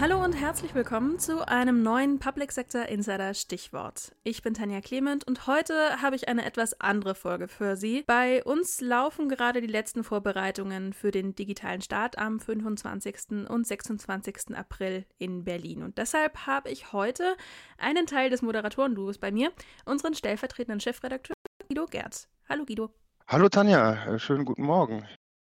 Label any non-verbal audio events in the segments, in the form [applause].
Hallo und herzlich willkommen zu einem neuen Public Sector Insider Stichwort. Ich bin Tanja Clement und heute habe ich eine etwas andere Folge für Sie. Bei uns laufen gerade die letzten Vorbereitungen für den digitalen Start am 25. und 26. April in Berlin. Und deshalb habe ich heute einen Teil des Moderatoren-Duos bei mir, unseren stellvertretenden Chefredakteur Guido Gerz. Hallo Guido. Hallo Tanja, äh, schönen guten Morgen.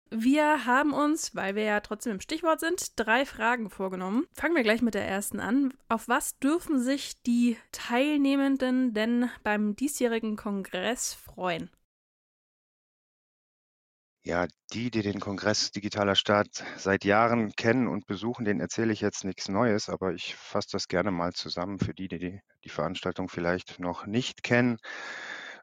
Wir haben uns, weil wir ja trotzdem im Stichwort sind, drei Fragen vorgenommen. Fangen wir gleich mit der ersten an. Auf was dürfen sich die Teilnehmenden denn beim diesjährigen Kongress freuen? Ja, die, die den Kongress Digitaler Staat seit Jahren kennen und besuchen, denen erzähle ich jetzt nichts Neues, aber ich fasse das gerne mal zusammen für die, die die Veranstaltung vielleicht noch nicht kennen.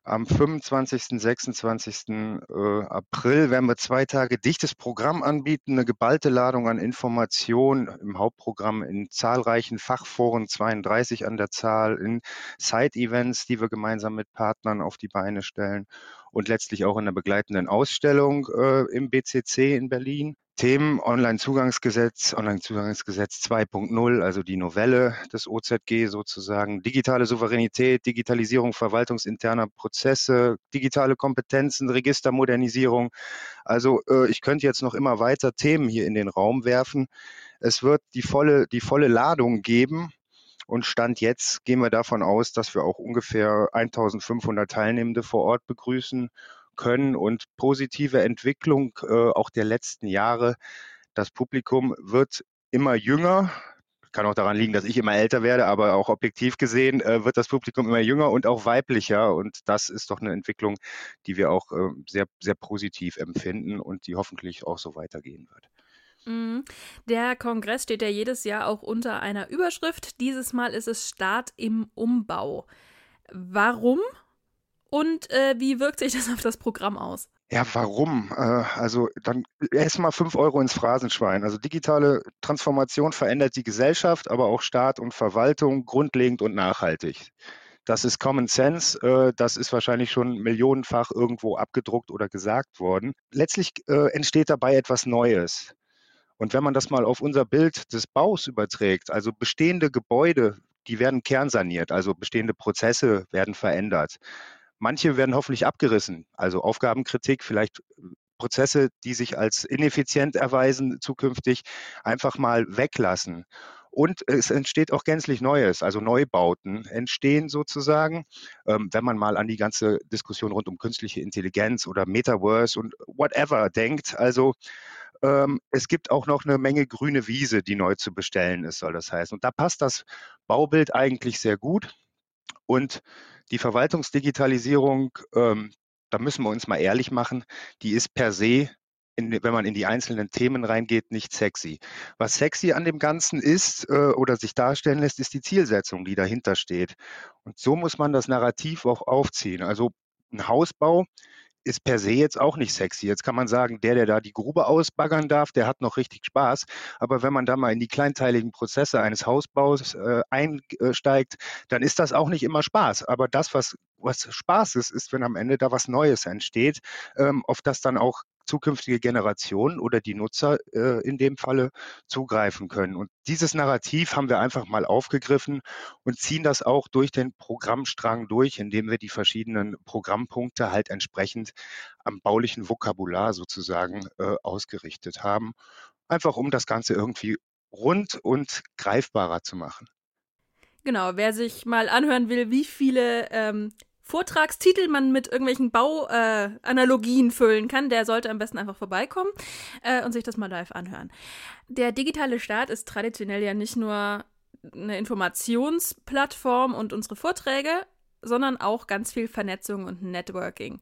Am 25., 26. Äh, April werden wir zwei Tage dichtes Programm anbieten, eine geballte Ladung an Informationen im Hauptprogramm in zahlreichen Fachforen, 32 an der Zahl, in Side-Events, die wir gemeinsam mit Partnern auf die Beine stellen und letztlich auch in der begleitenden Ausstellung äh, im BCC in Berlin. Themen Onlinezugangsgesetz, Onlinezugangsgesetz 2.0, also die Novelle des OZG sozusagen, digitale Souveränität, Digitalisierung verwaltungsinterner Prozesse, digitale Kompetenzen, Registermodernisierung. Also äh, ich könnte jetzt noch immer weiter Themen hier in den Raum werfen. Es wird die volle, die volle Ladung geben. Und Stand jetzt gehen wir davon aus, dass wir auch ungefähr 1500 Teilnehmende vor Ort begrüßen können und positive Entwicklung äh, auch der letzten Jahre. Das Publikum wird immer jünger. Kann auch daran liegen, dass ich immer älter werde, aber auch objektiv gesehen äh, wird das Publikum immer jünger und auch weiblicher. Und das ist doch eine Entwicklung, die wir auch äh, sehr, sehr positiv empfinden und die hoffentlich auch so weitergehen wird. Mhm. Der Kongress steht ja jedes Jahr auch unter einer Überschrift. Dieses Mal ist es Start im Umbau. Warum und äh, wie wirkt sich das auf das Programm aus? Ja, warum? Äh, also dann erstmal fünf Euro ins Phrasenschwein. Also digitale Transformation verändert die Gesellschaft, aber auch Staat und Verwaltung grundlegend und nachhaltig. Das ist Common Sense. Äh, das ist wahrscheinlich schon millionenfach irgendwo abgedruckt oder gesagt worden. Letztlich äh, entsteht dabei etwas Neues. Und wenn man das mal auf unser Bild des Baus überträgt, also bestehende Gebäude, die werden kernsaniert, also bestehende Prozesse werden verändert. Manche werden hoffentlich abgerissen, also Aufgabenkritik, vielleicht äh, Prozesse, die sich als ineffizient erweisen, zukünftig einfach mal weglassen. Und es entsteht auch gänzlich Neues, also Neubauten entstehen sozusagen, ähm, wenn man mal an die ganze Diskussion rund um künstliche Intelligenz oder Metaverse und whatever denkt. Also ähm, es gibt auch noch eine Menge grüne Wiese, die neu zu bestellen ist, soll das heißen. Und da passt das Baubild eigentlich sehr gut. Und die Verwaltungsdigitalisierung, ähm, da müssen wir uns mal ehrlich machen, die ist per se, in, wenn man in die einzelnen Themen reingeht, nicht sexy. Was sexy an dem Ganzen ist äh, oder sich darstellen lässt, ist die Zielsetzung, die dahinter steht. Und so muss man das Narrativ auch aufziehen. Also ein Hausbau ist per se jetzt auch nicht sexy. Jetzt kann man sagen, der, der da die Grube ausbaggern darf, der hat noch richtig Spaß. Aber wenn man da mal in die kleinteiligen Prozesse eines Hausbaus äh, einsteigt, dann ist das auch nicht immer Spaß. Aber das, was, was Spaß ist, ist, wenn am Ende da was Neues entsteht, ähm, auf das dann auch zukünftige Generationen oder die Nutzer äh, in dem Falle zugreifen können. Und dieses Narrativ haben wir einfach mal aufgegriffen und ziehen das auch durch den Programmstrang durch, indem wir die verschiedenen Programmpunkte halt entsprechend am baulichen Vokabular sozusagen äh, ausgerichtet haben. Einfach um das Ganze irgendwie rund und greifbarer zu machen. Genau, wer sich mal anhören will, wie viele ähm, Vortragstitel man mit irgendwelchen Bauanalogien äh, füllen kann, der sollte am besten einfach vorbeikommen äh, und sich das mal live anhören. Der digitale Staat ist traditionell ja nicht nur eine Informationsplattform und unsere Vorträge, sondern auch ganz viel Vernetzung und Networking.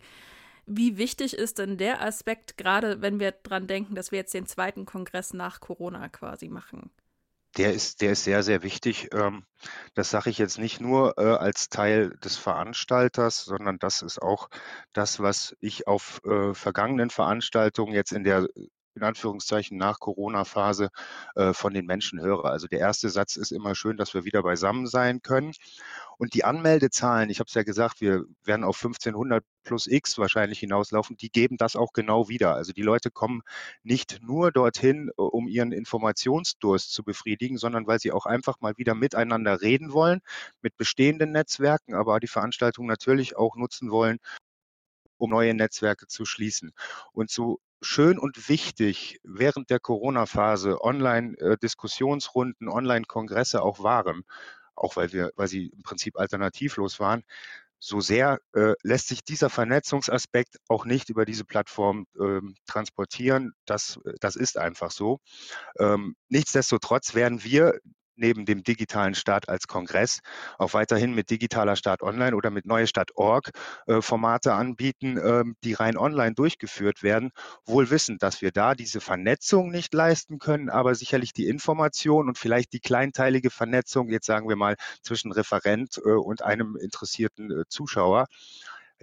Wie wichtig ist denn der Aspekt, gerade wenn wir dran denken, dass wir jetzt den zweiten Kongress nach Corona quasi machen? Der ist, der ist sehr, sehr wichtig. Ähm, das sage ich jetzt nicht nur äh, als Teil des Veranstalters, sondern das ist auch das, was ich auf äh, vergangenen Veranstaltungen jetzt in der in Anführungszeichen nach Corona-Phase äh, von den Menschen höre. Also der erste Satz ist immer schön, dass wir wieder beisammen sein können. Und die Anmeldezahlen, ich habe es ja gesagt, wir werden auf 1500 plus X wahrscheinlich hinauslaufen, die geben das auch genau wieder. Also die Leute kommen nicht nur dorthin, äh, um ihren Informationsdurst zu befriedigen, sondern weil sie auch einfach mal wieder miteinander reden wollen, mit bestehenden Netzwerken, aber die Veranstaltung natürlich auch nutzen wollen, um neue Netzwerke zu schließen. Und so schön und wichtig während der Corona-Phase Online-Diskussionsrunden, Online-Kongresse auch waren, auch weil wir, weil sie im Prinzip alternativlos waren, so sehr äh, lässt sich dieser Vernetzungsaspekt auch nicht über diese Plattform ähm, transportieren. Das, das ist einfach so. Ähm, nichtsdestotrotz werden wir neben dem digitalen Staat als Kongress auch weiterhin mit digitaler Staat online oder mit Neue Stadt.org äh, Formate anbieten, äh, die rein online durchgeführt werden, wohl wissend, dass wir da diese Vernetzung nicht leisten können, aber sicherlich die Information und vielleicht die kleinteilige Vernetzung, jetzt sagen wir mal, zwischen Referent äh, und einem interessierten äh, Zuschauer.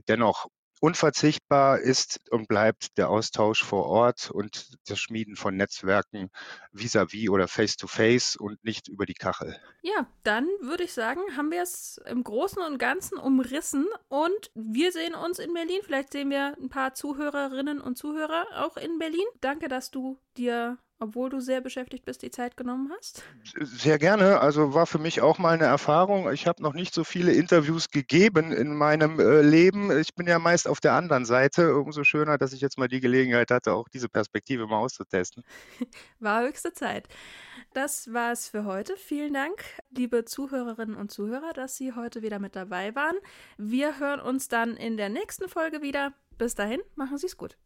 Dennoch Unverzichtbar ist und bleibt der Austausch vor Ort und das Schmieden von Netzwerken vis-à-vis -vis oder face-to-face -face und nicht über die Kachel. Ja, dann würde ich sagen, haben wir es im Großen und Ganzen umrissen und wir sehen uns in Berlin. Vielleicht sehen wir ein paar Zuhörerinnen und Zuhörer auch in Berlin. Danke, dass du dir obwohl du sehr beschäftigt bist, die Zeit genommen hast? Sehr gerne. Also war für mich auch mal eine Erfahrung. Ich habe noch nicht so viele Interviews gegeben in meinem äh, Leben. Ich bin ja meist auf der anderen Seite. Umso schöner, dass ich jetzt mal die Gelegenheit hatte, auch diese Perspektive mal auszutesten. [laughs] War höchste Zeit. Das war es für heute. Vielen Dank, liebe Zuhörerinnen und Zuhörer, dass Sie heute wieder mit dabei waren. Wir hören uns dann in der nächsten Folge wieder. Bis dahin, machen Sie es gut.